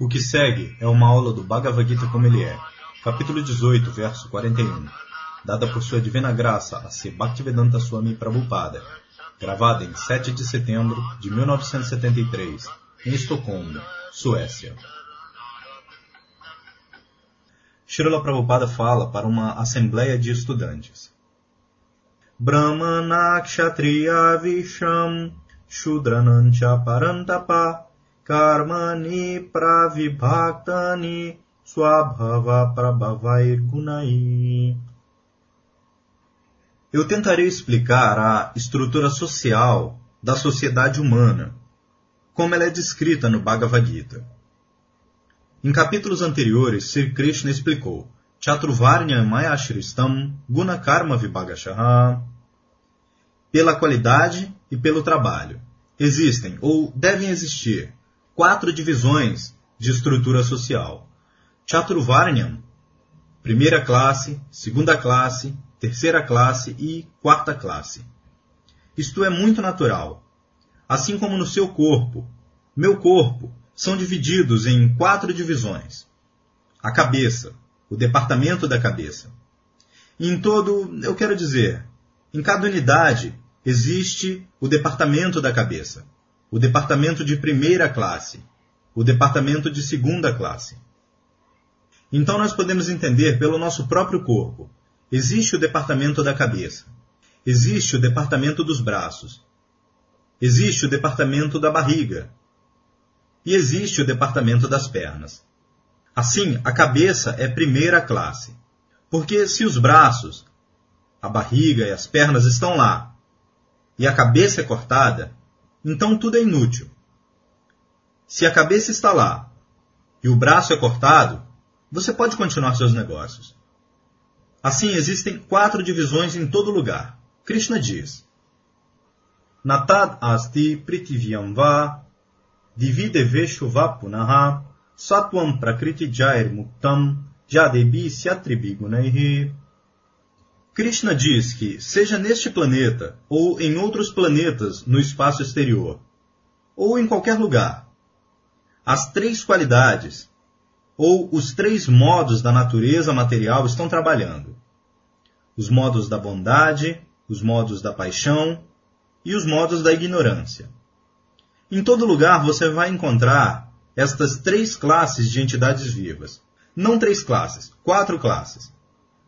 O que segue é uma aula do Bhagavad Gita como ele é, capítulo 18, verso 41, dada por sua divina graça a C. Bhaktivedanta Swami Prabhupada, gravada em 7 de setembro de 1973, em Estocolmo, Suécia. Srila Prabhupada fala para uma assembleia de estudantes. Brahmana Kshatriya Visham Karmani Pravibhaktani Swabhava Prabhavair Gunai Eu tentarei explicar a estrutura social da sociedade humana, como ela é descrita no Bhagavad Gita. Em capítulos anteriores, Sri Krishna explicou Chaturvarnya Mayashristam Gunakarma Vibhagashaha pela qualidade e pelo trabalho. Existem, ou devem existir, quatro divisões de estrutura social. Chaturvarnyam, primeira classe, segunda classe, terceira classe e quarta classe. Isto é muito natural. Assim como no seu corpo, meu corpo, são divididos em quatro divisões. A cabeça, o departamento da cabeça. E em todo, eu quero dizer, em cada unidade existe o departamento da cabeça, o departamento de primeira classe, o departamento de segunda classe. Então nós podemos entender pelo nosso próprio corpo. Existe o departamento da cabeça, existe o departamento dos braços, existe o departamento da barriga, e existe o departamento das pernas. Assim, a cabeça é primeira classe, porque se os braços, a barriga e as pernas estão lá, e a cabeça é cortada, então tudo é inútil. Se a cabeça está lá e o braço é cortado, você pode continuar seus negócios. Assim, existem quatro divisões em todo lugar. Krishna diz: Natad asti pritivyam va divideveshu vapunaha satvam prakriti jair muktam jadebi syatribi gunaihi. Krishna diz que, seja neste planeta ou em outros planetas no espaço exterior, ou em qualquer lugar, as três qualidades ou os três modos da natureza material estão trabalhando: os modos da bondade, os modos da paixão e os modos da ignorância. Em todo lugar você vai encontrar estas três classes de entidades vivas. Não três classes, quatro classes.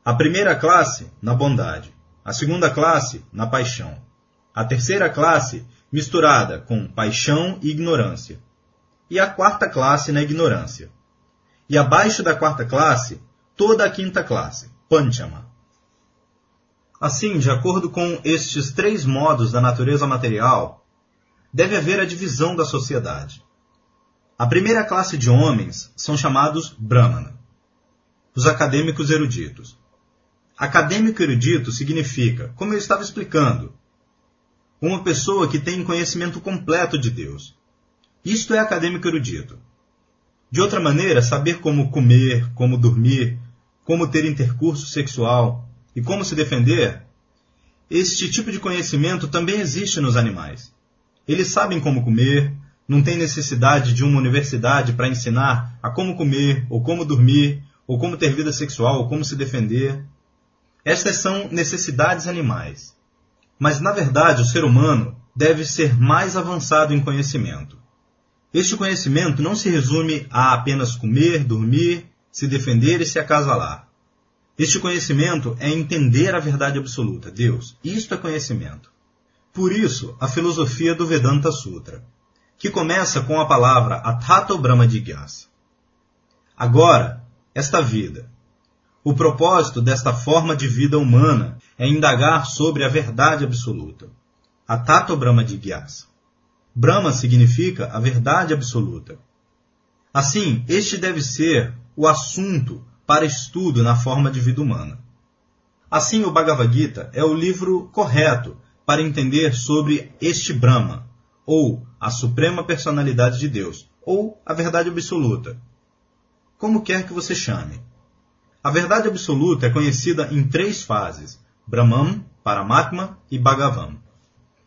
A primeira classe, na bondade. A segunda classe, na paixão. A terceira classe, misturada com paixão e ignorância. E a quarta classe, na ignorância. E abaixo da quarta classe, toda a quinta classe, Panchama. Assim, de acordo com estes três modos da natureza material, deve haver a divisão da sociedade. A primeira classe de homens são chamados Brahmana, os acadêmicos eruditos. Acadêmico erudito significa, como eu estava explicando, uma pessoa que tem conhecimento completo de Deus. Isto é acadêmico erudito. De outra maneira, saber como comer, como dormir, como ter intercurso sexual e como se defender, este tipo de conhecimento também existe nos animais. Eles sabem como comer, não tem necessidade de uma universidade para ensinar a como comer, ou como dormir, ou como ter vida sexual, ou como se defender. Estas são necessidades animais. Mas, na verdade, o ser humano deve ser mais avançado em conhecimento. Este conhecimento não se resume a apenas comer, dormir, se defender e se acasalar. Este conhecimento é entender a verdade absoluta, Deus. Isto é conhecimento. Por isso, a filosofia do Vedanta Sutra, que começa com a palavra Atato Brahma Jigyasa. Agora, esta vida. O propósito desta forma de vida humana é indagar sobre a verdade absoluta. Atato Brahma Jigyasa. Brahma significa a verdade absoluta. Assim, este deve ser o assunto para estudo na forma de vida humana. Assim, o Bhagavad Gita é o livro correto para entender sobre este Brahma, ou a suprema personalidade de Deus, ou a verdade absoluta. Como quer que você chame. A verdade absoluta é conhecida em três fases: Brahman, Paramatma e Bhagavan.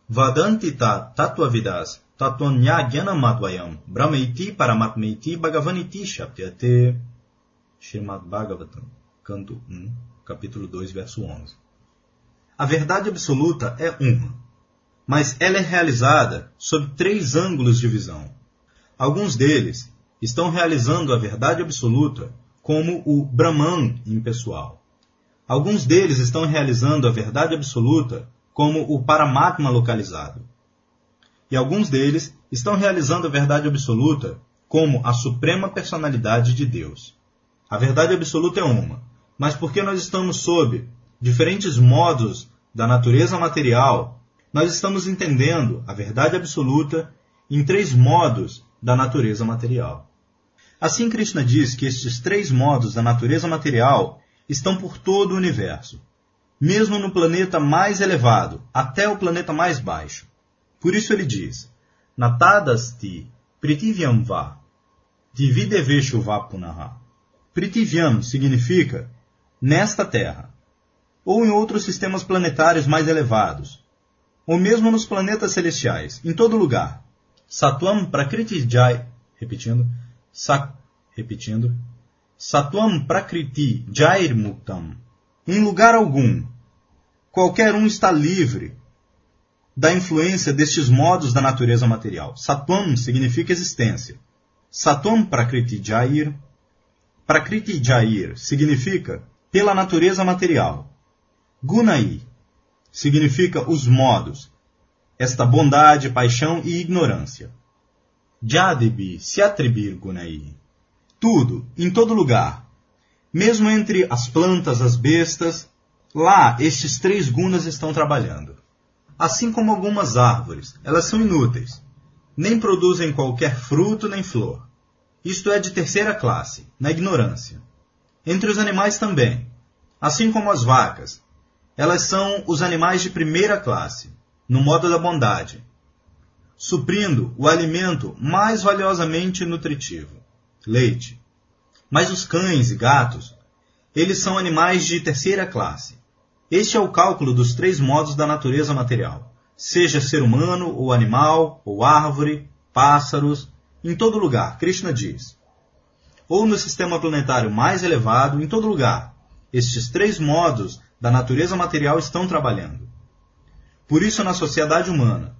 Vadantita Tatvavidas Tatvanyagyanamadvayam Brahmaiti Paramatmaiti Bhagavaniti Shapyate Srimad Bhagavatam, canto 1, capítulo 2, verso 11. A verdade absoluta é uma, mas ela é realizada sob três ângulos de visão. Alguns deles estão realizando a verdade absoluta como o Brahman impessoal. Alguns deles estão realizando a verdade absoluta como o Paramatma localizado. E alguns deles estão realizando a verdade absoluta como a suprema personalidade de Deus. A verdade absoluta é uma, mas porque nós estamos sob diferentes modos da natureza material, nós estamos entendendo a verdade absoluta em três modos da natureza material. Assim, Krishna diz que estes três modos da natureza material estão por todo o universo, mesmo no planeta mais elevado, até o planeta mais baixo. Por isso ele diz: Natadasti pritivyam va, divideveshu va punaha. Pritivyam significa nesta Terra, ou em outros sistemas planetários mais elevados, ou mesmo nos planetas celestiais, em todo lugar. Satwam Prakriti Jai, repetindo, sa, repetindo, Satwam Prakriti Jair Muktam. Em lugar algum, qualquer um está livre da influência destes modos da natureza material. Satwam significa existência. Satwam Prakriti Jair. Prakriti Jair significa pela natureza material. Gunai significa os modos, esta bondade, paixão e ignorância. Jadebi se atribir Gunai tudo, em todo lugar. Mesmo entre as plantas, as bestas, lá estes três gunas estão trabalhando. Assim como algumas árvores, elas são inúteis. Nem produzem qualquer fruto nem flor. Isto é de terceira classe, na ignorância. Entre os animais também. Assim como as vacas, elas são os animais de primeira classe, no modo da bondade, suprindo o alimento mais valiosamente nutritivo leite. Mas os cães e gatos, eles são animais de terceira classe. Este é o cálculo dos três modos da natureza material, seja ser humano, ou animal, ou árvore, pássaros, em todo lugar, Krishna diz. Ou no sistema planetário mais elevado, em todo lugar, estes três modos da natureza material estão trabalhando. Por isso, na sociedade humana,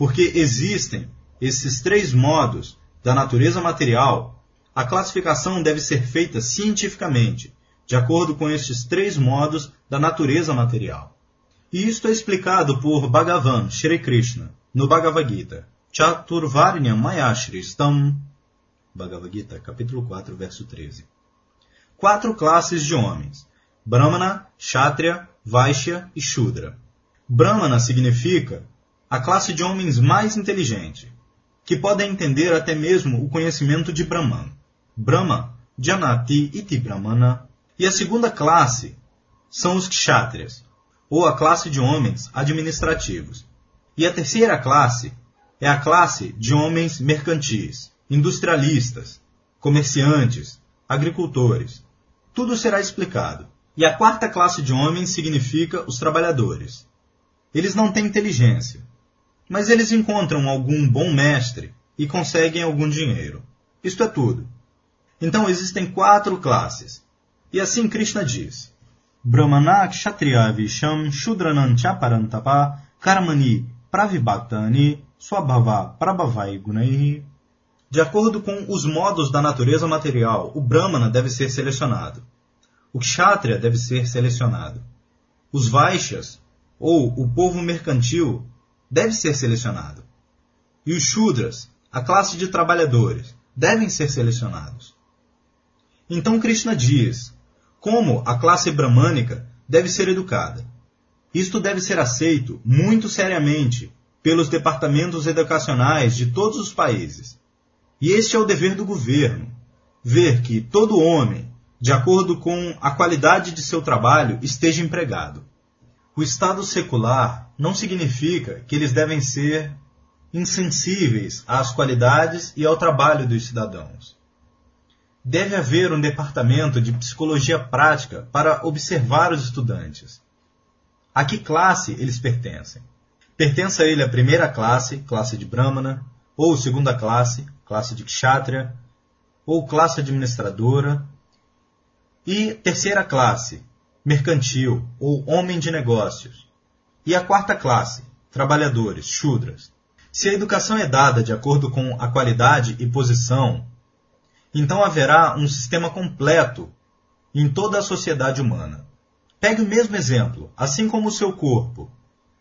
porque existem esses três modos da natureza material, a classificação deve ser feita cientificamente, de acordo com estes três modos da natureza material. E isto é explicado por Bhagavan Shri Krishna no Bhagavad Gita, Chaturvarnya Mayashristam, Bhagavad Gita, capítulo 4, verso 13. Quatro classes de homens: Brahmana, Kshatriya, Vaishya e Shudra. Brahmana significa a classe de homens mais inteligente, que podem entender até mesmo o conhecimento de Brahman. Brahma, Janati Iti Brahmana. E a segunda classe são os kshatriyas, ou a classe de homens administrativos. E a terceira classe é a classe de homens mercantis, industrialistas, comerciantes, agricultores. Tudo será explicado. E a quarta classe de homens significa os trabalhadores. Eles não têm inteligência, mas eles encontram algum bom mestre e conseguem algum dinheiro. Isto é tudo. Então existem quatro classes. E assim Krishna diz: Brahmana Kshatriya Visham Shudranan Chaparantapa Karmani Pravibhaktani Swabhava Prabhavai Gunai. De acordo com os modos da natureza material, o Brahmana deve ser selecionado. O Kshatriya deve ser selecionado. Os Vaishyas, ou o povo mercantil, deve ser selecionado. E os Shudras, a classe de trabalhadores, devem ser selecionados. Então Krishna diz como a classe bramânica deve ser educada. Isto deve ser aceito muito seriamente pelos departamentos educacionais de todos os países. E este é o dever do governo: ver que todo homem, de acordo com a qualidade de seu trabalho, esteja empregado. O Estado secular não significa que eles devem ser insensíveis às qualidades e ao trabalho dos cidadãos. Deve haver um departamento de psicologia prática para observar os estudantes. A que classe eles pertencem? Pertence a ele a primeira classe, classe de Brahmana, ou segunda classe, classe de Kshatriya, ou classe administradora, e terceira classe, mercantil, ou homem de negócios. E a quarta classe, trabalhadores, Shudras. Se a educação é dada de acordo com a qualidade e posição, então haverá um sistema completo em toda a sociedade humana. Pegue o mesmo exemplo, assim como o seu corpo.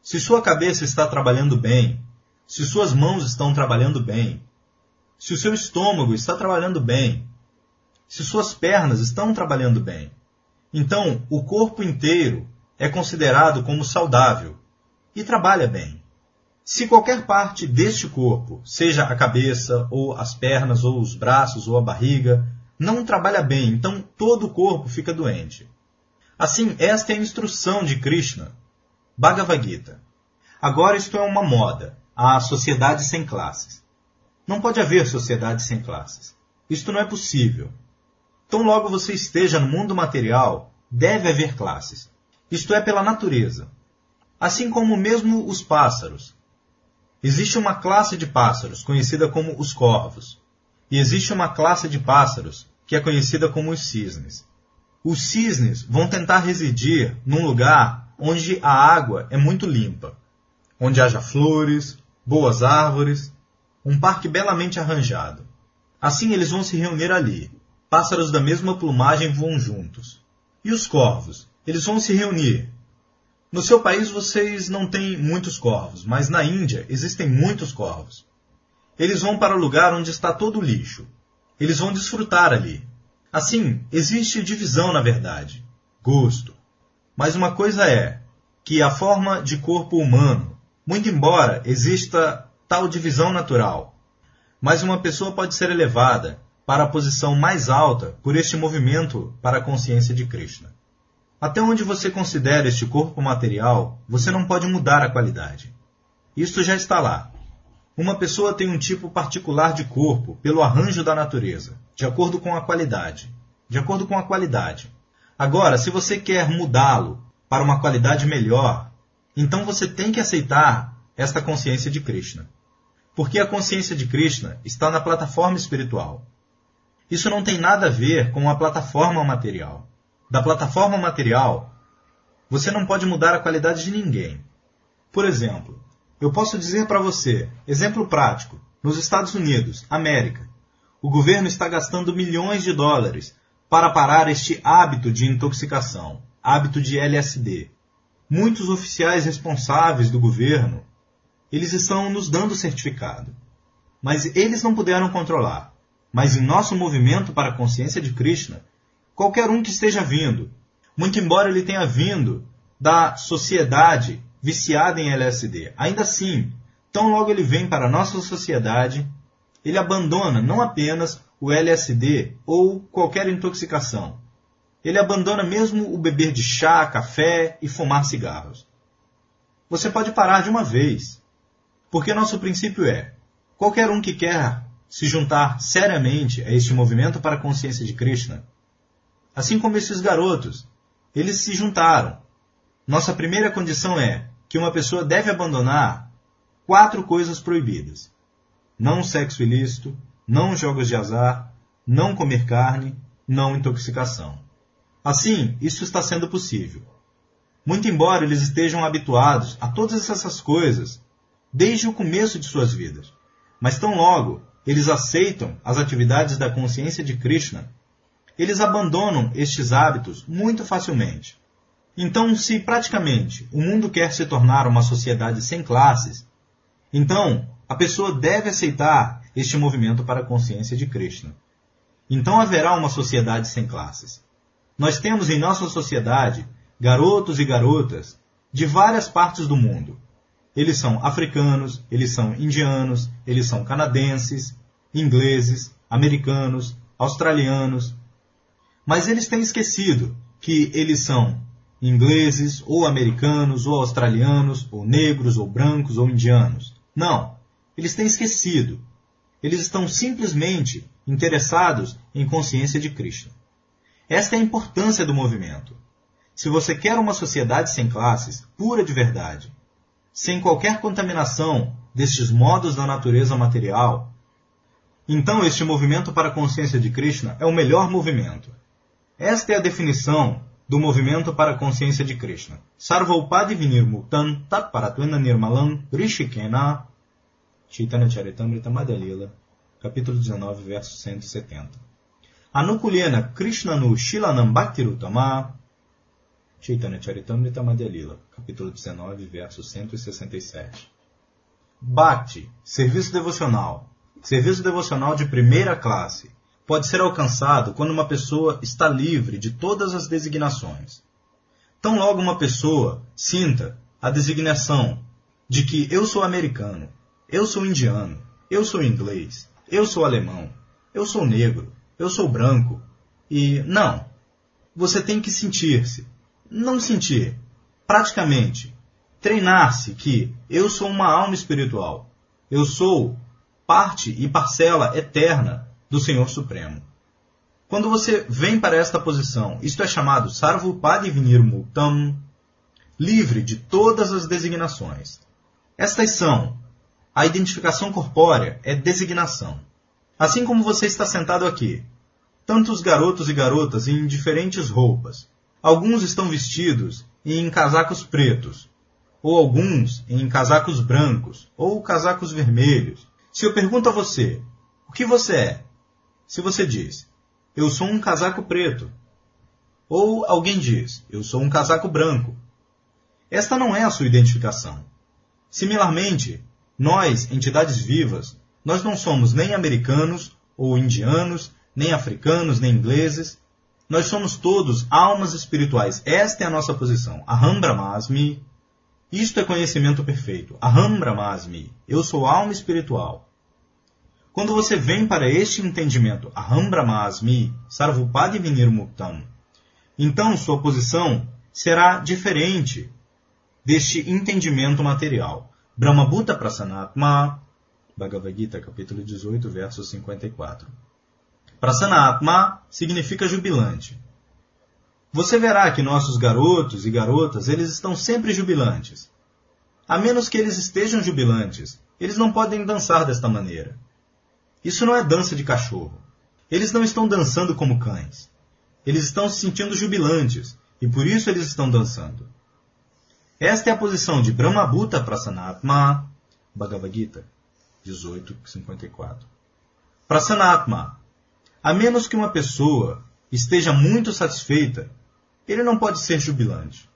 Se sua cabeça está trabalhando bem, se suas mãos estão trabalhando bem, se o seu estômago está trabalhando bem, se suas pernas estão trabalhando bem, então o corpo inteiro é considerado como saudável e trabalha bem. Se qualquer parte deste corpo, seja a cabeça, ou as pernas, ou os braços, ou a barriga, não trabalha bem, então todo o corpo fica doente. Assim, esta é a instrução de Krishna, Bhagavad Gita. Agora isto é uma moda, a sociedade sem classes. Não pode haver sociedade sem classes. Isto não é possível. Tão logo você esteja no mundo material, deve haver classes. Isto é pela natureza. Assim como mesmo os pássaros. Existe uma classe de pássaros, conhecida como os corvos. E existe uma classe de pássaros, que é conhecida como os cisnes. Os cisnes vão tentar residir num lugar onde a água é muito limpa, onde haja flores, boas árvores, um parque belamente arranjado. Assim eles vão se reunir ali. Pássaros da mesma plumagem voam juntos. E os corvos? Eles vão se reunir no seu país vocês não têm muitos corvos, mas na Índia existem muitos corvos. Eles vão para o lugar onde está todo o lixo. Eles vão desfrutar ali. Assim, existe divisão na verdade, gosto. Mas uma coisa é que a forma de corpo humano, muito embora exista tal divisão natural, mas uma pessoa pode ser elevada para a posição mais alta por este movimento para a consciência de Krishna. Até onde você considera este corpo material, você não pode mudar a qualidade. Isto já está lá. Uma pessoa tem um tipo particular de corpo pelo arranjo da natureza, de acordo com a qualidade. De acordo com a qualidade. Agora, se você quer mudá-lo para uma qualidade melhor, então você tem que aceitar esta consciência de Krishna. Porque a consciência de Krishna está na plataforma espiritual. Isso não tem nada a ver com a plataforma material da plataforma material, você não pode mudar a qualidade de ninguém. Por exemplo, eu posso dizer para você, exemplo prático, nos Estados Unidos, América, o governo está gastando milhões de dólares para parar este hábito de intoxicação, hábito de LSD. Muitos oficiais responsáveis do governo, eles estão nos dando certificado. Mas eles não puderam controlar. Mas em nosso movimento para a consciência de Krishna, qualquer um que esteja vindo. Muito embora ele tenha vindo da sociedade viciada em LSD. Ainda assim, tão logo ele vem para a nossa sociedade, ele abandona não apenas o LSD ou qualquer intoxicação. Ele abandona mesmo o beber de chá, café e fumar cigarros. Você pode parar de uma vez, porque nosso princípio é: qualquer um que quer se juntar seriamente a este movimento para a consciência de Krishna assim como esses garotos. Eles se juntaram. Nossa primeira condição é que uma pessoa deve abandonar quatro coisas proibidas: não sexo ilícito, não jogos de azar, não comer carne, não intoxicação. Assim, isso está sendo possível. Muito embora eles estejam habituados a todas essas coisas desde o começo de suas vidas, mas tão logo eles aceitam as atividades da consciência de Krishna eles abandonam estes hábitos muito facilmente. Então, se praticamente o mundo quer se tornar uma sociedade sem classes, então a pessoa deve aceitar este movimento para a consciência de Krishna. Então haverá uma sociedade sem classes. Nós temos em nossa sociedade garotos e garotas de várias partes do mundo. Eles são africanos, eles são indianos, eles são canadenses, ingleses, americanos, australianos, mas eles têm esquecido que eles são ingleses, ou americanos, ou australianos, ou negros, ou brancos, ou indianos. Não, eles têm esquecido. Eles estão simplesmente interessados em consciência de Cristo. Esta é a importância do movimento. Se você quer uma sociedade sem classes, pura de verdade, sem qualquer contaminação destes modos da natureza material, então este movimento para a consciência de Krishna é o melhor movimento. Esta é a definição do movimento para a consciência de Krishna. Sarvopadi vinirmuktam tat paratvena nirmalam rishikena Chaitanya Charitamrita Madhyalila, capítulo 19, verso 170. Anukulena Krishna no Shilanam Bhaktirutama Chaitanya Charitamrita Madhyalila, capítulo 19, verso 167. Bhakti, serviço devocional. Serviço devocional de primeira classe. Pode ser alcançado quando uma pessoa está livre de todas as designações. Tão logo uma pessoa sinta a designação de que eu sou americano, eu sou indiano, eu sou inglês, eu sou alemão, eu sou negro, eu sou branco, e não. Você tem que sentir-se não sentir, praticamente, treinar-se que eu sou uma alma espiritual. Eu sou parte e parcela eterna do Senhor Supremo. Quando você vem para esta posição, isto é chamado Sarvupadi Vinirmuktam, livre de todas as designações. Estas são a identificação corpórea é designação. Assim como você está sentado aqui, tantos garotos e garotas em diferentes roupas, Alguns estão vestidos em casacos pretos, ou alguns em casacos brancos, ou casacos vermelhos. Se eu pergunto a você, o que você é? Se você diz, eu sou um casaco preto. Ou alguém diz, eu sou um casaco branco. Esta não é a sua identificação. Similarmente, nós, entidades vivas, nós não somos nem americanos ou indianos, nem africanos, nem ingleses, nós somos todos almas espirituais. Esta é a nossa posição. Aham Brahmasmi. Isto é conhecimento perfeito. Aham Brahmasmi. Eu sou alma espiritual. Quando você vem para este entendimento, Aham Brahmasmi, Sarvupadi Vinirmuktam, então sua posição será diferente deste entendimento material. Brahma Bhuta Prasanatma, Bhagavad Gita, capítulo 18, verso 54. Prasanna Atma significa jubilante. Você verá que nossos garotos e garotas, eles estão sempre jubilantes. A menos que eles estejam jubilantes, eles não podem dançar desta maneira. Isso não é dança de cachorro. Eles não estão dançando como cães. Eles estão se sentindo jubilantes, e por isso eles estão dançando. Esta é a posição de Brahmabhuta Prasanatma, Bhagavad Gita 18.54. Prasanatma, a menos que uma pessoa esteja muito satisfeita, ele não pode ser jubilante.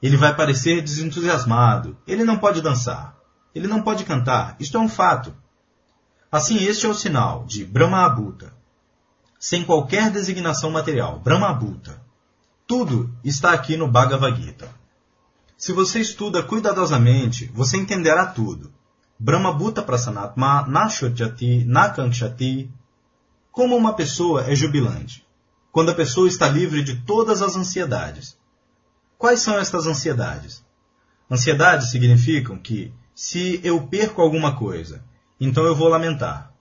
Ele vai parecer desentusiasmado. Ele não pode dançar. Ele não pode cantar. Isto é um fato. Assim, este é o sinal de Brahma Abhuta, sem qualquer designação material. Brahma Abhuta. Tudo está aqui no Bhagavad Gita. Se você estuda cuidadosamente, você entenderá tudo. Brahma Bhuta Prasanatma Nashotjati Nakankshati como uma pessoa é jubilante? Quando a pessoa está livre de todas as ansiedades. Quais são estas ansiedades? Ansiedades significam que, se eu perco alguma coisa, então eu vou lamentar.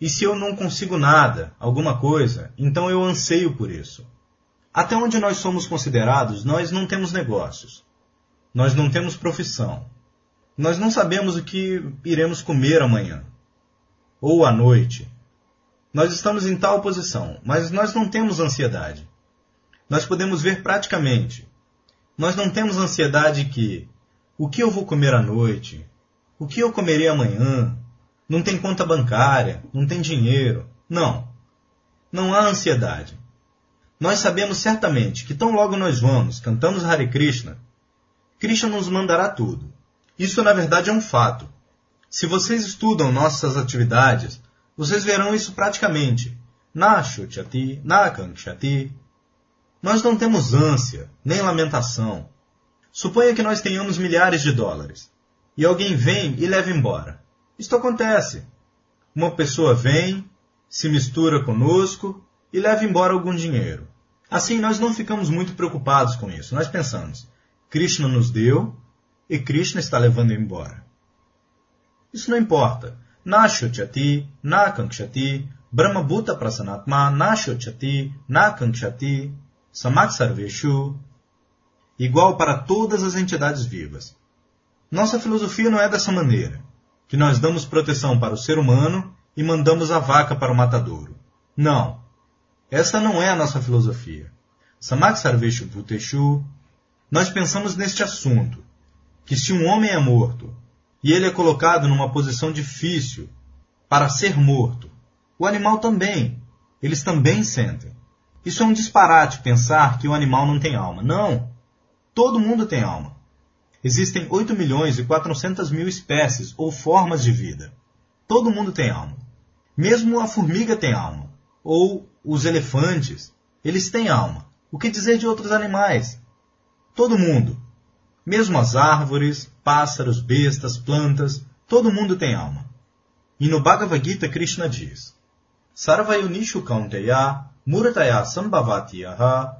E se eu não consigo nada, alguma coisa, então eu anseio por isso. Até onde nós somos considerados, nós não temos negócios. Nós não temos profissão. Nós não sabemos o que iremos comer amanhã. Ou à noite. Nós estamos em tal posição, mas nós não temos ansiedade. Nós podemos ver praticamente. Nós não temos ansiedade que o que eu vou comer à noite, o que eu comerei amanhã, não tem conta bancária, não tem dinheiro. Não. Não há ansiedade. Nós sabemos certamente que tão logo nós vamos, cantamos Hare Krishna, Krishna nos mandará tudo. Isso na verdade é um fato. Se vocês estudam nossas atividades, vocês verão isso praticamente. Na Shutyati, na Kankshati. Nós não temos ânsia, nem lamentação. Suponha que nós tenhamos milhares de dólares. E alguém vem e leva embora. Isto acontece. Uma pessoa vem, se mistura conosco e leva embora algum dinheiro. Assim, nós não ficamos muito preocupados com isso. Nós pensamos, Krishna nos deu e Krishna está levando embora. Isso não importa na shochati, na kankshati, Brahma Bhuta Prasanatma, na shochati, na samak sarveshu, igual para todas as entidades vivas. Nossa filosofia não é dessa maneira, que nós damos proteção para o ser humano e mandamos a vaca para o matadouro. Não. Essa não é a nossa filosofia. Samak Sarveshu Bhuteshu, nós pensamos neste assunto, que se um homem é morto e ele é colocado numa posição difícil para ser morto, o animal também, eles também sentem. Isso é um disparate pensar que o animal não tem alma. Não! Todo mundo tem alma. Existem 8 milhões e 400 mil espécies ou formas de vida. Todo mundo tem alma. Mesmo a formiga tem alma. Ou os elefantes. Eles têm alma. O que dizer de outros animais? Todo mundo. Mesmo as árvores, pássaros, bestas, plantas, todo mundo tem alma. E no Bhagavad Gita, Krishna diz: Sarvayunishu Kaunteya Murataya Sambhavatiyaha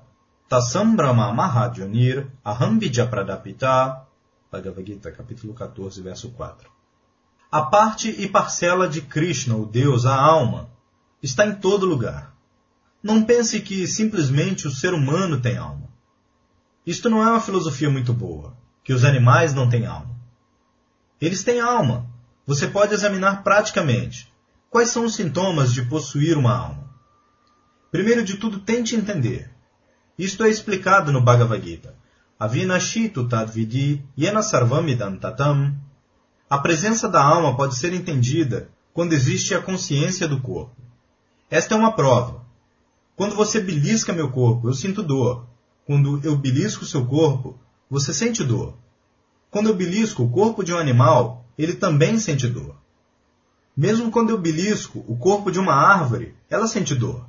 Tasambrama Mahajonir Aham Pradapita Bhagavad Gita, capítulo 14, verso 4. A parte e parcela de Krishna, o Deus, a alma, está em todo lugar. Não pense que simplesmente o ser humano tem alma. Isto não é uma filosofia muito boa, que os animais não têm alma. Eles têm alma. Você pode examinar praticamente quais são os sintomas de possuir uma alma. Primeiro de tudo, tente entender. Isto é explicado no Bhagavad Gita. Avinashitu tadvidi yena sarvamidam tatam. A presença da alma pode ser entendida quando existe a consciência do corpo. Esta é uma prova. Quando você belisca meu corpo, eu sinto dor. Quando eu belisco seu corpo, você sente dor. Quando eu belisco o corpo de um animal, ele também sente dor. Mesmo quando eu belisco o corpo de uma árvore, ela sente dor.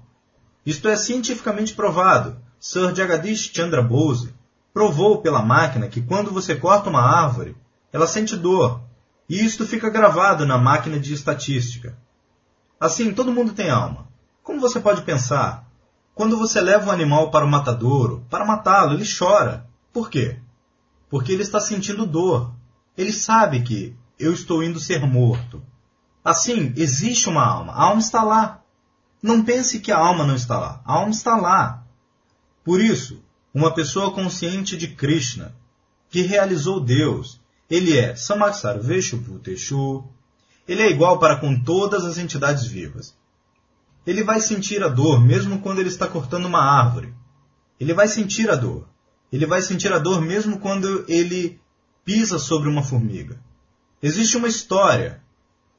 Isto é cientificamente provado. Sir Jagadish Chandra Bose provou pela máquina que quando você corta uma árvore, ela sente dor, e isto fica gravado na máquina de estatística. Assim, todo mundo tem alma. Como você pode pensar? Quando você leva um animal para o matadouro, para matá-lo, ele chora. Por quê? Porque ele está sentindo dor. Ele sabe que eu estou indo ser morto. Assim, existe uma alma. A alma está lá. Não pense que a alma não está lá. A alma está lá. Por isso, uma pessoa consciente de Krishna, que realizou Deus. Ele é Samaksar Veshuputeshu. Ele é igual para com todas as entidades vivas. Ele vai sentir a dor mesmo quando ele está cortando uma árvore. Ele vai sentir a dor. Ele vai sentir a dor mesmo quando ele pisa sobre uma formiga. Existe uma história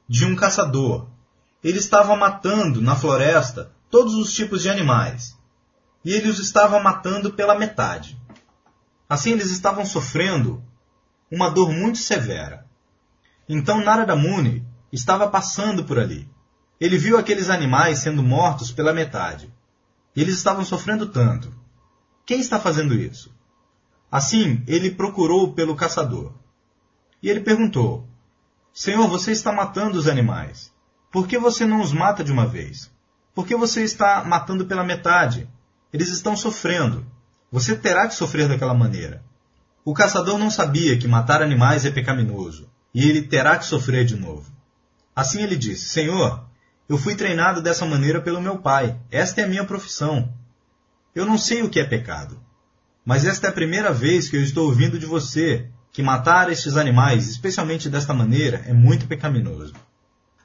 de um caçador. Ele estava matando na floresta todos os tipos de animais e ele os estava matando pela metade. Assim eles estavam sofrendo uma dor muito severa. Então Narada Muni estava passando por ali. Ele viu aqueles animais sendo mortos pela metade. Eles estavam sofrendo tanto. Quem está fazendo isso? Assim, ele procurou pelo caçador. E ele perguntou: Senhor, você está matando os animais. Por que você não os mata de uma vez? Por que você está matando pela metade? Eles estão sofrendo. Você terá que sofrer daquela maneira. O caçador não sabia que matar animais é pecaminoso, e ele terá que sofrer de novo. Assim ele disse: Senhor, eu fui treinado dessa maneira pelo meu pai. Esta é a minha profissão. Eu não sei o que é pecado. Mas esta é a primeira vez que eu estou ouvindo de você que matar estes animais, especialmente desta maneira, é muito pecaminoso.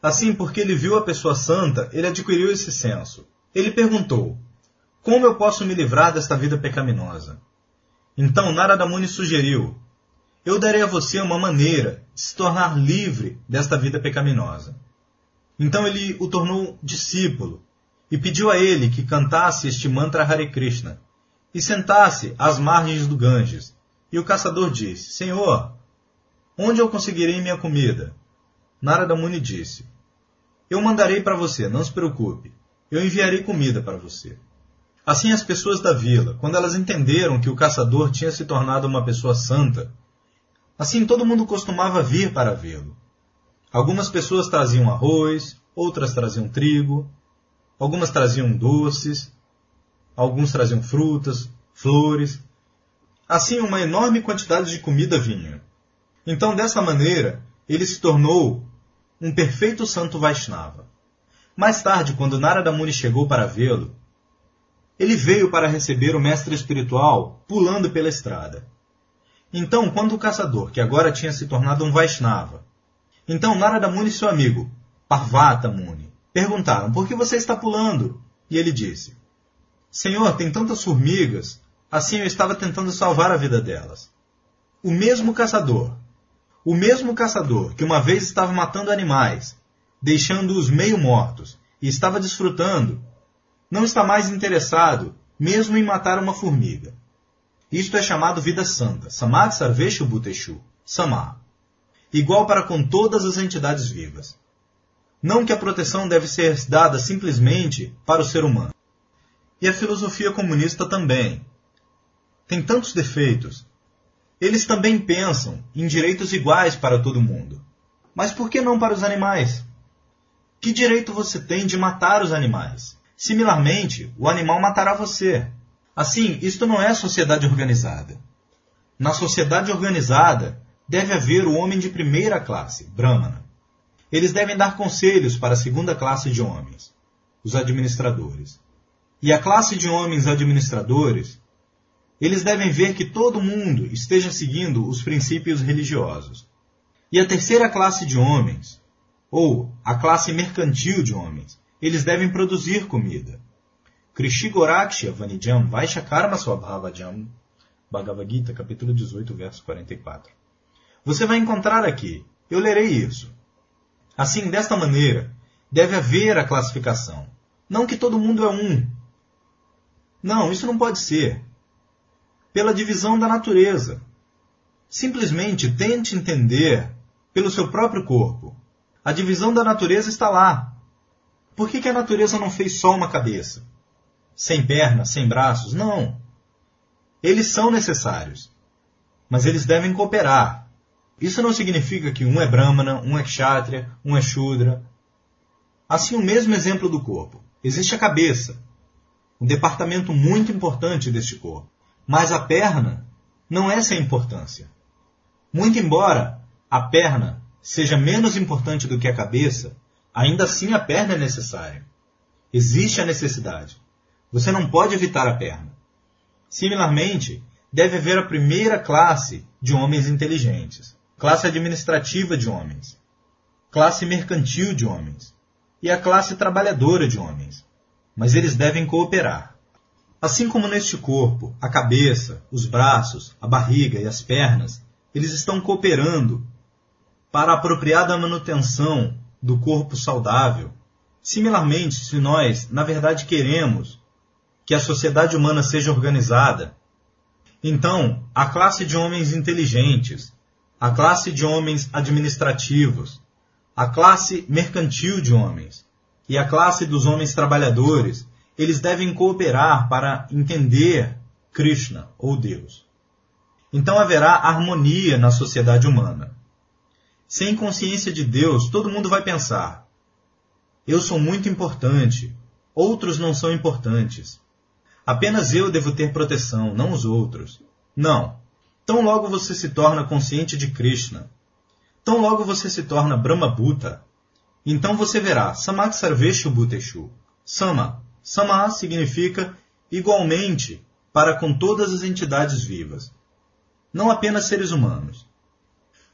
Assim, porque ele viu a pessoa santa, ele adquiriu esse senso. Ele perguntou: como eu posso me livrar desta vida pecaminosa? Então Narada Muni sugeriu: Eu darei a você uma maneira de se tornar livre desta vida pecaminosa. Então ele o tornou discípulo e pediu a ele que cantasse este mantra Hare Krishna e sentasse às margens do Ganges. E o caçador disse: Senhor, onde eu conseguirei minha comida? Narada Muni disse: Eu mandarei para você, não se preocupe. Eu enviarei comida para você. Assim, as pessoas da vila, quando elas entenderam que o caçador tinha se tornado uma pessoa santa, assim todo mundo costumava vir para vê-lo. Algumas pessoas traziam arroz, outras traziam trigo, algumas traziam doces, alguns traziam frutas, flores. Assim, uma enorme quantidade de comida vinha. Então, dessa maneira, ele se tornou um perfeito santo Vaishnava. Mais tarde, quando Narada Muni chegou para vê-lo, ele veio para receber o mestre espiritual pulando pela estrada. Então, quando o caçador, que agora tinha se tornado um Vaishnava, então Narada Muni e seu amigo, Parvata Muni, perguntaram, por que você está pulando? E ele disse, Senhor, tem tantas formigas, assim eu estava tentando salvar a vida delas. O mesmo caçador, o mesmo caçador que uma vez estava matando animais, deixando-os meio mortos, e estava desfrutando, não está mais interessado mesmo em matar uma formiga. Isto é chamado vida santa, Samad Sarveshu Bhuteshu, Samar. Igual para com todas as entidades vivas. Não que a proteção deve ser dada simplesmente para o ser humano. E a filosofia comunista também. Tem tantos defeitos. Eles também pensam em direitos iguais para todo mundo. Mas por que não para os animais? Que direito você tem de matar os animais? Similarmente, o animal matará você. Assim, isto não é sociedade organizada. Na sociedade organizada, deve haver o homem de primeira classe, Brahmana. Eles devem dar conselhos para a segunda classe de homens, os administradores. E a classe de homens administradores, eles devem ver que todo mundo esteja seguindo os princípios religiosos. E a terceira classe de homens, ou a classe mercantil de homens, eles devem produzir comida. Krishigoraksha Vanijam Vaishya Karma Swabhavajam Bhagavad Gita, capítulo 18, verso 44. Você vai encontrar aqui, eu lerei isso. Assim, desta maneira, deve haver a classificação. Não que todo mundo é um. Não, isso não pode ser. Pela divisão da natureza. Simplesmente tente entender pelo seu próprio corpo. A divisão da natureza está lá. Por que, que a natureza não fez só uma cabeça? Sem pernas, sem braços? Não. Eles são necessários. Mas eles devem cooperar. Isso não significa que um é Brahmana, um é Kshatriya, um é Shudra. Assim, o mesmo exemplo do corpo. Existe a cabeça, um departamento muito importante deste corpo. Mas a perna não é sem importância. Muito embora a perna seja menos importante do que a cabeça, Ainda assim, a perna é necessária. Existe a necessidade. Você não pode evitar a perna. Similarmente, deve haver a primeira classe de homens inteligentes, classe administrativa de homens, classe mercantil de homens e a classe trabalhadora de homens. Mas eles devem cooperar. Assim como neste corpo, a cabeça, os braços, a barriga e as pernas, eles estão cooperando para a apropriada manutenção do corpo saudável. Similarmente, se nós, na verdade, queremos que a sociedade humana seja organizada, então a classe de homens inteligentes, a classe de homens administrativos, a classe mercantil de homens e a classe dos homens trabalhadores, eles devem cooperar para entender Krishna ou Deus. Então haverá harmonia na sociedade humana. Sem consciência de Deus, todo mundo vai pensar: eu sou muito importante, outros não são importantes. Apenas eu devo ter proteção, não os outros. Não. Tão logo você se torna consciente de Krishna, tão logo você se torna Brahma Bhuta, então você verá Samak Sarveshu Bhuteshu. Sama. Sama significa igualmente para com todas as entidades vivas, não apenas seres humanos.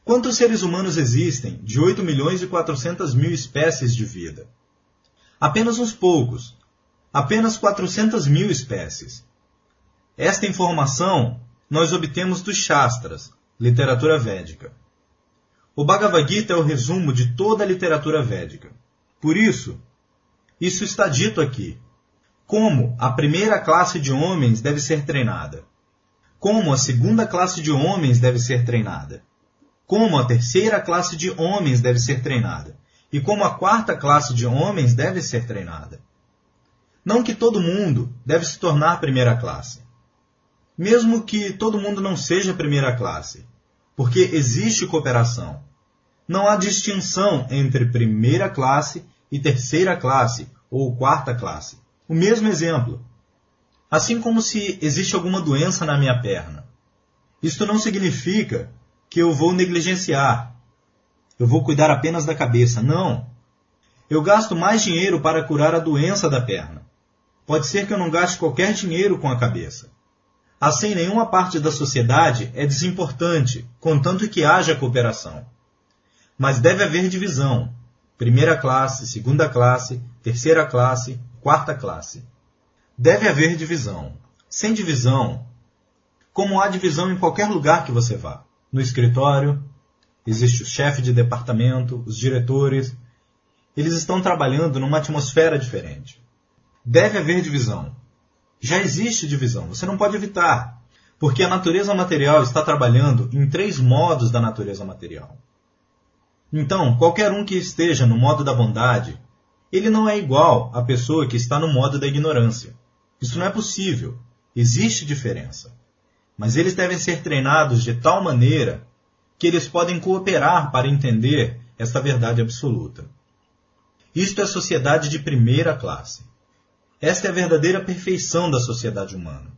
Quantos seres humanos existem de 8 milhões e 400 mil espécies de vida? Apenas uns poucos. Apenas 400 mil espécies. Esta informação nós obtemos dos Shastras, literatura védica. O Bhagavad Gita é o resumo de toda a literatura védica. Por isso, isso está dito aqui. Como a primeira classe de homens deve ser treinada. Como a segunda classe de homens deve ser treinada como a terceira classe de homens deve ser treinada e como a quarta classe de homens deve ser treinada. Não que todo mundo deve se tornar primeira classe. Mesmo que todo mundo não seja primeira classe, porque existe cooperação. Não há distinção entre primeira classe e terceira classe ou quarta classe. O mesmo exemplo. Assim como se existe alguma doença na minha perna. Isto não significa que eu vou negligenciar. Eu vou cuidar apenas da cabeça. Não. Eu gasto mais dinheiro para curar a doença da perna. Pode ser que eu não gaste qualquer dinheiro com a cabeça. Assim, nenhuma parte da sociedade é desimportante, contanto que haja cooperação. Mas deve haver divisão. Primeira classe, segunda classe, terceira classe, quarta classe. Deve haver divisão. Sem divisão, como há divisão em qualquer lugar que você vá. No escritório, existe o chefe de departamento, os diretores. Eles estão trabalhando numa atmosfera diferente. Deve haver divisão. Já existe divisão, você não pode evitar, porque a natureza material está trabalhando em três modos da natureza material. Então, qualquer um que esteja no modo da bondade, ele não é igual à pessoa que está no modo da ignorância. Isso não é possível. Existe diferença. Mas eles devem ser treinados de tal maneira que eles podem cooperar para entender esta verdade absoluta. Isto é sociedade de primeira classe. Esta é a verdadeira perfeição da sociedade humana.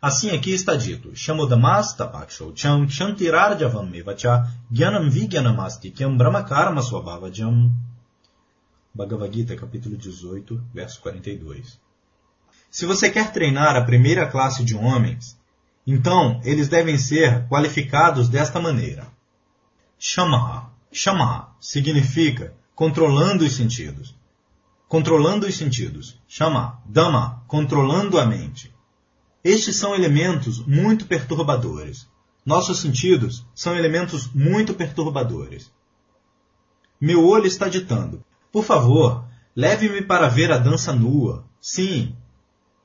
Assim aqui está dito, Shamodamas tapaksho cham shantirarjavam mevacha gyanam vigyanamasti kyam brahmakarma swabhavajam. Bhagavad Gita, capítulo 18, verso 42. Se você quer treinar a primeira classe de homens, então eles devem ser qualificados desta maneira. Shamaha. Shamaha significa controlando os sentidos controlando os sentidos. Chama Dama, controlando a mente. Estes são elementos muito perturbadores. Nossos sentidos são elementos muito perturbadores. Meu olho está ditando. Por favor, leve-me para ver a dança nua. Sim.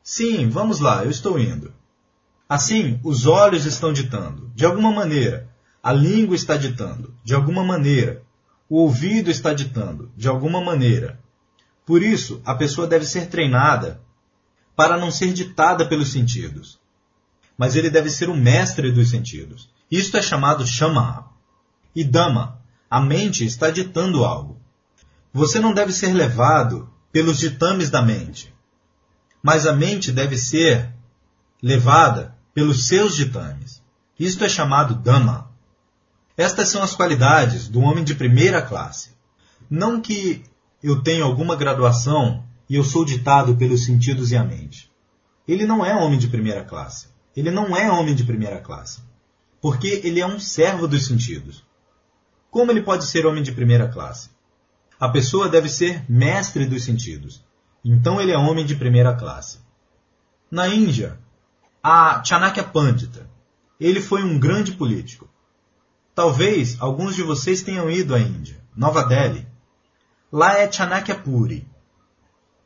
Sim, vamos lá, eu estou indo. Assim, os olhos estão ditando. De alguma maneira. A língua está ditando. De alguma maneira. O ouvido está ditando. De alguma maneira. Por isso, a pessoa deve ser treinada para não ser ditada pelos sentidos. Mas ele deve ser o mestre dos sentidos. Isto é chamado Shama. E Dama, a mente está ditando algo. Você não deve ser levado pelos ditames da mente, mas a mente deve ser levada pelos seus ditames. Isto é chamado Dhamma. Estas são as qualidades do homem de primeira classe. Não que eu tenho alguma graduação e eu sou ditado pelos sentidos e a mente. Ele não é homem de primeira classe. Ele não é homem de primeira classe. Porque ele é um servo dos sentidos. Como ele pode ser homem de primeira classe? A pessoa deve ser mestre dos sentidos. Então ele é homem de primeira classe. Na Índia, a Chanakya Pandita. Ele foi um grande político. Talvez alguns de vocês tenham ido à Índia, Nova Delhi, Lá é Chanakyapuri,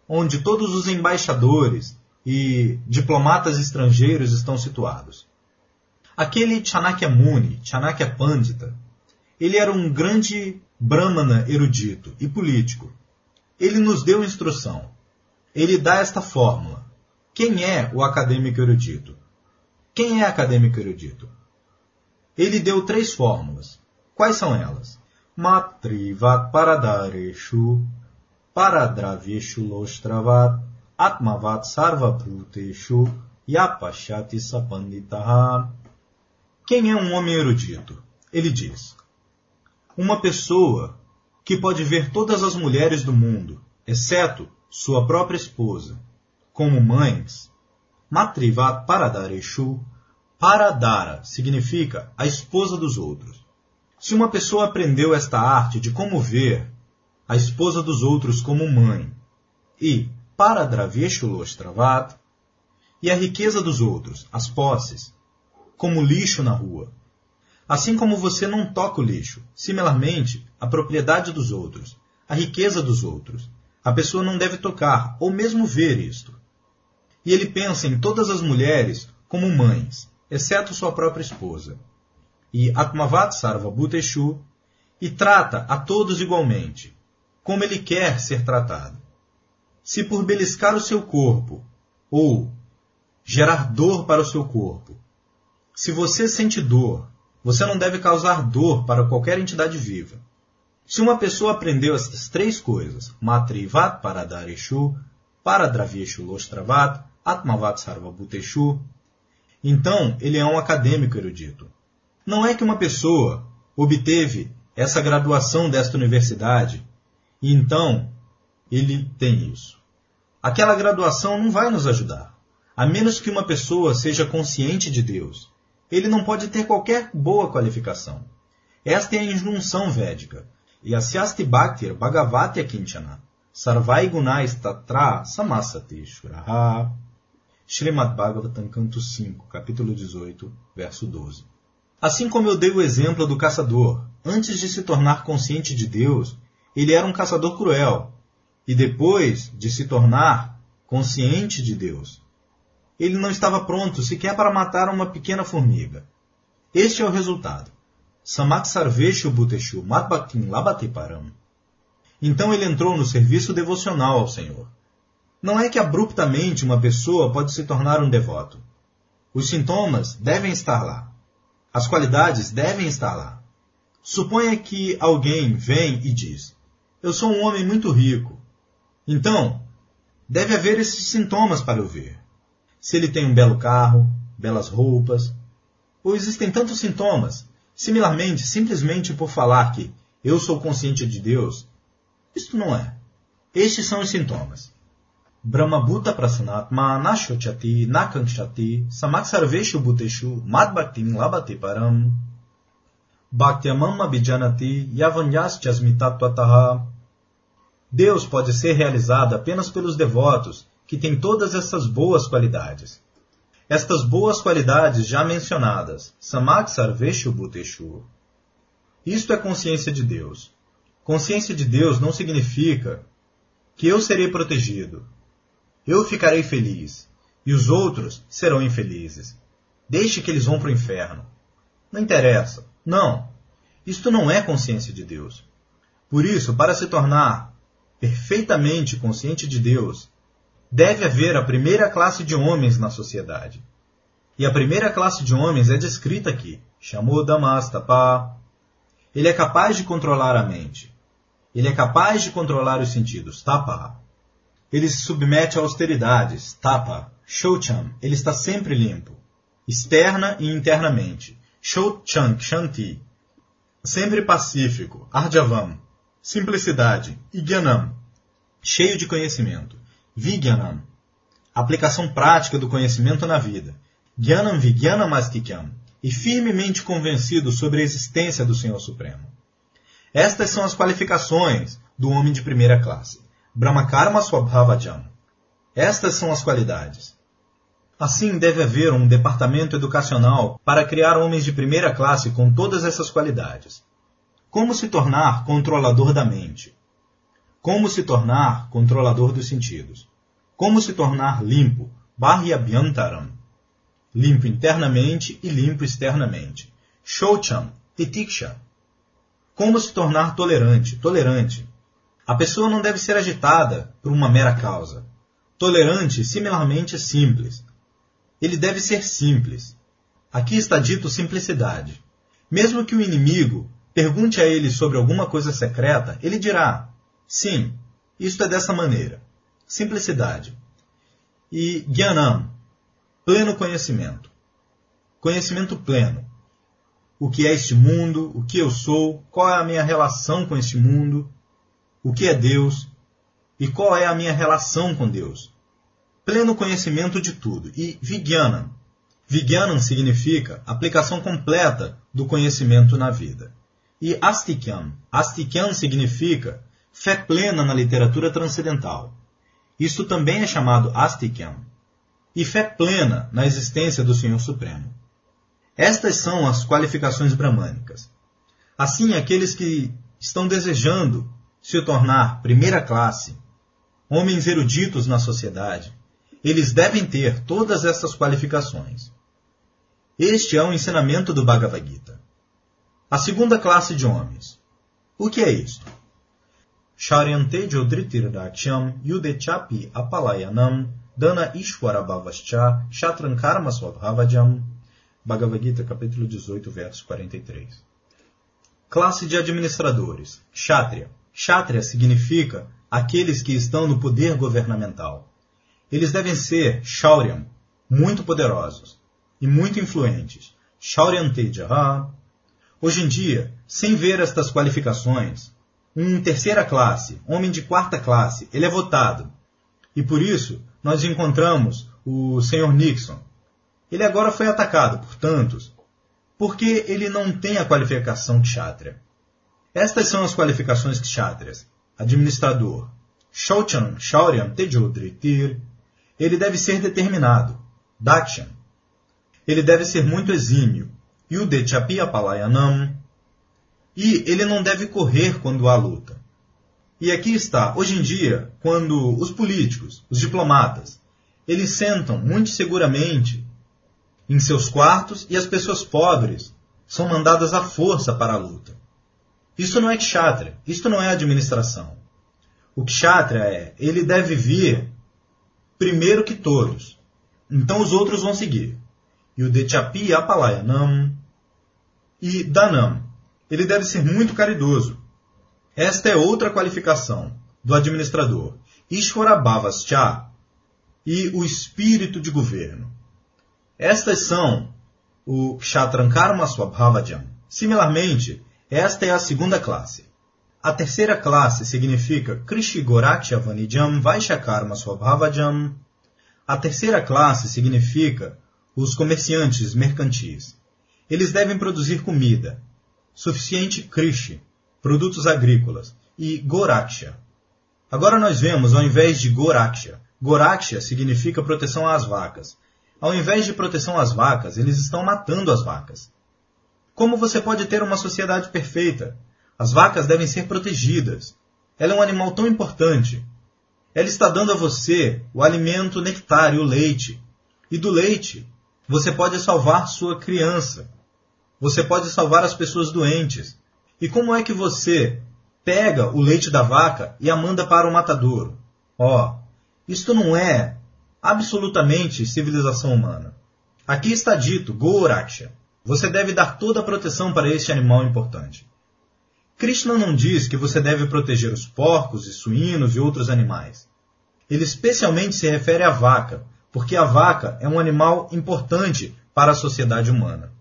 onde todos os embaixadores e diplomatas estrangeiros estão situados. Aquele Chanakya Muni, Chanakya Pandita, ele era um grande brahmana erudito e político. Ele nos deu instrução. Ele dá esta fórmula. Quem é o acadêmico erudito? Quem é acadêmico erudito? Ele deu três fórmulas. Quais são elas? matrivat paradareshu paradraveshu lostravat atmavat sarvabhuteshu yapashati sapanditaha. Quem é um homem erudito? Ele diz: Uma pessoa que pode ver todas as mulheres do mundo, exceto sua própria esposa, como mães. Matrivat paradareshu. Paradara significa a esposa dos outros. Se uma pessoa aprendeu esta arte de como ver a esposa dos outros como mãe e para Draveshulostravat, e a riqueza dos outros, as posses, como lixo na rua. Assim como você não toca o lixo, similarmente, a propriedade dos outros, a riqueza dos outros, a pessoa não deve tocar ou mesmo ver isto. E ele pensa em todas as mulheres como mães, exceto sua própria esposa e Atmavat Sarva Bhuteshu, e trata a todos igualmente, como ele quer ser tratado. Se por beliscar o seu corpo, ou gerar dor para o seu corpo, se você sente dor, você não deve causar dor para qualquer entidade viva. Se uma pessoa aprendeu essas três coisas, Matrivat Paradareshu, Paradraveshu Lostravat, Atmavat Sarva Bhuteshu, então ele é um acadêmico erudito. Não é que uma pessoa obteve essa graduação desta universidade e então ele tem isso. Aquela graduação não vai nos ajudar. A menos que uma pessoa seja consciente de Deus, ele não pode ter qualquer boa qualificação. Esta é a injunção védica. Yasyasti Bhaktir Bhagavatya Kinchana Sarvai Gunais Tatra Samasati Shuraha Srimad Bhagavatam, canto 5, capítulo 18, verso 12. Assim como eu dei o exemplo do caçador, antes de se tornar consciente de Deus, ele era um caçador cruel, e depois de se tornar consciente de Deus, ele não estava pronto sequer para matar uma pequena formiga. Este é o resultado. Samak Sarveshu Bhuteshu Matbhaktim Labate Param. Então ele entrou no serviço devocional ao Senhor. Não é que abruptamente uma pessoa pode se tornar um devoto. Os sintomas devem estar lá. As qualidades devem estar lá. Suponha que alguém vem e diz: Eu sou um homem muito rico. Então, deve haver esses sintomas para eu ver. Se ele tem um belo carro, belas roupas. Ou existem tantos sintomas. Similarmente, simplesmente por falar que eu sou consciente de Deus, isto não é. Estes são os sintomas. Brahmabhuta prasanatma nashochati nakankshati samaksarveshu bhuteshu madbhaktim labate param bhaktyamam abhijanati yavanyaschasmitatvataha Deus pode ser realizado apenas pelos devotos que têm todas essas boas qualidades. Estas boas qualidades já mencionadas, Samaksarveshu Bhuteshu. Isto é consciência de Deus. Consciência de Deus não significa que eu serei protegido. Eu ficarei feliz e os outros serão infelizes. Deixe que eles vão para o inferno. Não interessa. Não. Isto não é consciência de Deus. Por isso, para se tornar perfeitamente consciente de Deus, deve haver a primeira classe de homens na sociedade. E a primeira classe de homens é descrita aqui. Chamou Damastapa. Ele é capaz de controlar a mente. Ele é capaz de controlar os sentidos, tapa. Ele se submete a austeridades, tapa. Shoucham, ele está sempre limpo, externa e internamente. Shoucham, shanti, sempre pacífico, arjavam, simplicidade, igyanam, cheio de conhecimento, vigyanam, aplicação prática do conhecimento na vida, gyanam vigyanam astikyam, e firmemente convencido sobre a existência do Senhor Supremo. Estas são as qualificações do homem de primeira classe. Brahmakarma Swabhavajam. Estas são as qualidades. Assim, deve haver um departamento educacional para criar homens de primeira classe com todas essas qualidades. Como se tornar controlador da mente? Como se tornar controlador dos sentidos? Como se tornar limpo? Bharyabhyantaram. Limpo internamente e limpo externamente. Shoucham, Titiksha. Como se tornar tolerante? Tolerante. A pessoa não deve ser agitada por uma mera causa. Tolerante, similarmente, é simples. Ele deve ser simples. Aqui está dito simplicidade. Mesmo que o inimigo pergunte a ele sobre alguma coisa secreta, ele dirá: Sim, isto é dessa maneira. Simplicidade. E Gyanam, pleno conhecimento. Conhecimento pleno o que é este mundo, o que eu sou, qual é a minha relação com este mundo, o que é Deus e qual é a minha relação com Deus. Pleno conhecimento de tudo. E Vijnana. Vijnana significa aplicação completa do conhecimento na vida. E Astikyam. Astikyam significa fé plena na literatura transcendental. Isto também é chamado Astikyam. E fé plena na existência do Senhor Supremo. Estas são as qualificações bramânicas. Assim, aqueles que estão desejando se tornar primeira classe, homens eruditos na sociedade, eles devem ter todas essas qualificações. Este é o ensinamento do Bhagavad Gita. A segunda classe de homens. O que é isto? Sharyante Jodritirdakshyam Yudechapi Apalayanam Dana Ishwara Bhavascha Shatran Karma Swabhavajam Bhagavad Gita, capítulo 18, verso 43. Classe de administradores. Kshatriya. Kshatriya significa aqueles que estão no poder governamental. Eles devem ser Shauryam, muito poderosos e muito influentes. Shauryanteja. Hoje em dia, sem ver estas qualificações, um terceira classe, homem de quarta classe, ele é votado. E por isso, nós encontramos o Sr. Nixon. Ele agora foi atacado por tantos porque ele não tem a qualificação kshatriya. Estas são as qualificações kshatriyas. Administrador. Shauchan, Shauryan, Tejodri, Tir. Ele deve ser determinado. Dakshan. Ele deve ser muito exímio. Yudechapiya Palayanam. E ele não deve correr quando há luta. E aqui está, hoje em dia, quando os políticos, os diplomatas, eles sentam muito seguramente em seus quartos e as pessoas pobres são mandadas à força para a luta. Isso não é kshatriya, isto não é administração. O kshatriya é, ele deve vir primeiro que todos. Então os outros vão seguir. E o Dechapi Apalayanam e Danam. Ele deve ser muito caridoso. Esta é outra qualificação do administrador. Ishwarabhavascha e o espírito de governo. Estas são o Kshatrankarma Swabhavajam. Similarmente, esta é a segunda classe. A terceira classe significa Krishigoraksha Vanijam Vaishyakarma Swabhavajam. A terceira classe significa os comerciantes mercantis. Eles devem produzir comida, suficiente Krishi, produtos agrícolas, e Goraksha. Agora nós vemos, ao invés de Goraksha, Goraksha significa proteção às vacas. Ao invés de proteção às vacas, eles estão matando as vacas. Como você pode ter uma sociedade perfeita? As vacas devem ser protegidas. Ela é um animal tão importante. Ela está dando a você o alimento nectar e o leite. E do leite, você pode salvar sua criança. Você pode salvar as pessoas doentes. E como é que você pega o leite da vaca e a manda para o matadouro? Ó, oh, isto não é absolutamente civilização humana. Aqui está dito, Goraksha, você deve dar toda a proteção para este animal importante. Krishna não diz que você deve proteger os porcos e suínos e outros animais. Ele especialmente se refere à vaca, porque a vaca é um animal importante para a sociedade humana.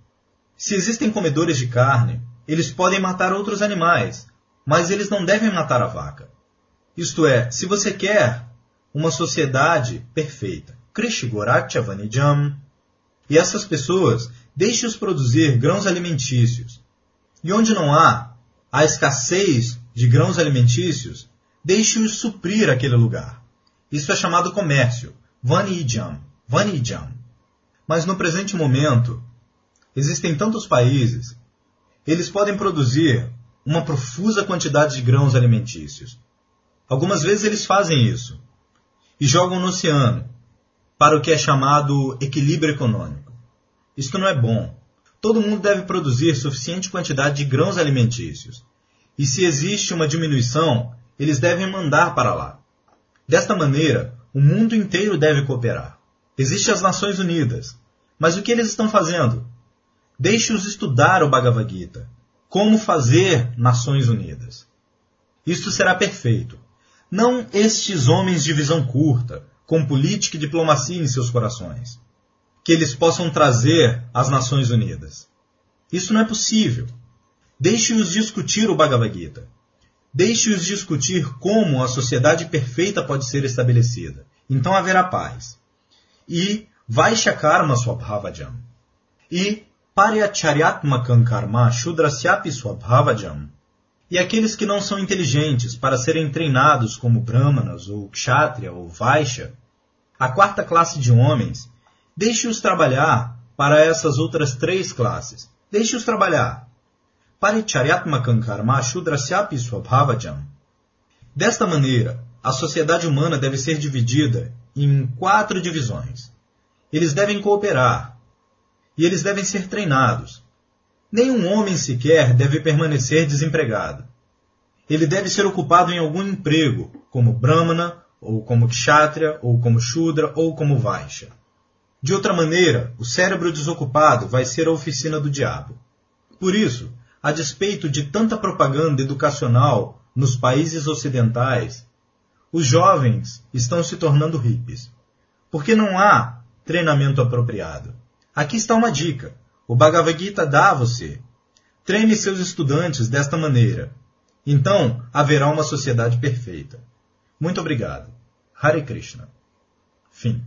Se existem comedores de carne, eles podem matar outros animais, mas eles não devem matar a vaca. Isto é, se você quer uma sociedade perfeita. Krishigoracchavanijam. E essas pessoas, deixe-os produzir grãos alimentícios. E onde não há a escassez de grãos alimentícios, deixe-os suprir aquele lugar. Isso é chamado comércio, vanijam, vanijam. Mas no presente momento, existem tantos países, eles podem produzir uma profusa quantidade de grãos alimentícios. Algumas vezes eles fazem isso, e jogam no oceano, para o que é chamado equilíbrio econômico. Isto não é bom. Todo mundo deve produzir suficiente quantidade de grãos alimentícios. E se existe uma diminuição, eles devem mandar para lá. Desta maneira, o mundo inteiro deve cooperar. Existem as Nações Unidas. Mas o que eles estão fazendo? Deixe-os estudar o Bhagavad Gita. Como fazer Nações Unidas. Isto será perfeito. Não estes homens de visão curta, com política e diplomacia em seus corações, que eles possam trazer às Nações Unidas. Isso não é possível. Deixe-os discutir o Bhagavad Gita. Deixe-os discutir como a sociedade perfeita pode ser estabelecida. Então haverá paz. E Vaishya Karma Swabhavajam. E Paryacharyatmakam Karma Shudrasyapi Swabhavajam e aqueles que não são inteligentes para serem treinados como brahmanas ou kshatriya ou vaishya, a quarta classe de homens, deixe-os trabalhar para essas outras três classes. Deixe-os trabalhar. Paricharyatmakam karma shudrasyapi swabhavajam. Desta maneira, a sociedade humana deve ser dividida em quatro divisões. Eles devem cooperar. E eles devem ser treinados Nenhum homem sequer deve permanecer desempregado. Ele deve ser ocupado em algum emprego, como Brahmana, ou como Kshatriya, ou como Shudra, ou como Vaishya. De outra maneira, o cérebro desocupado vai ser a oficina do diabo. Por isso, a despeito de tanta propaganda educacional nos países ocidentais, os jovens estão se tornando hippies. Porque não há treinamento apropriado. Aqui está uma dica. O Bhagavad Gita dá a você. Treine seus estudantes desta maneira. Então haverá uma sociedade perfeita. Muito obrigado. Hare Krishna. Fim.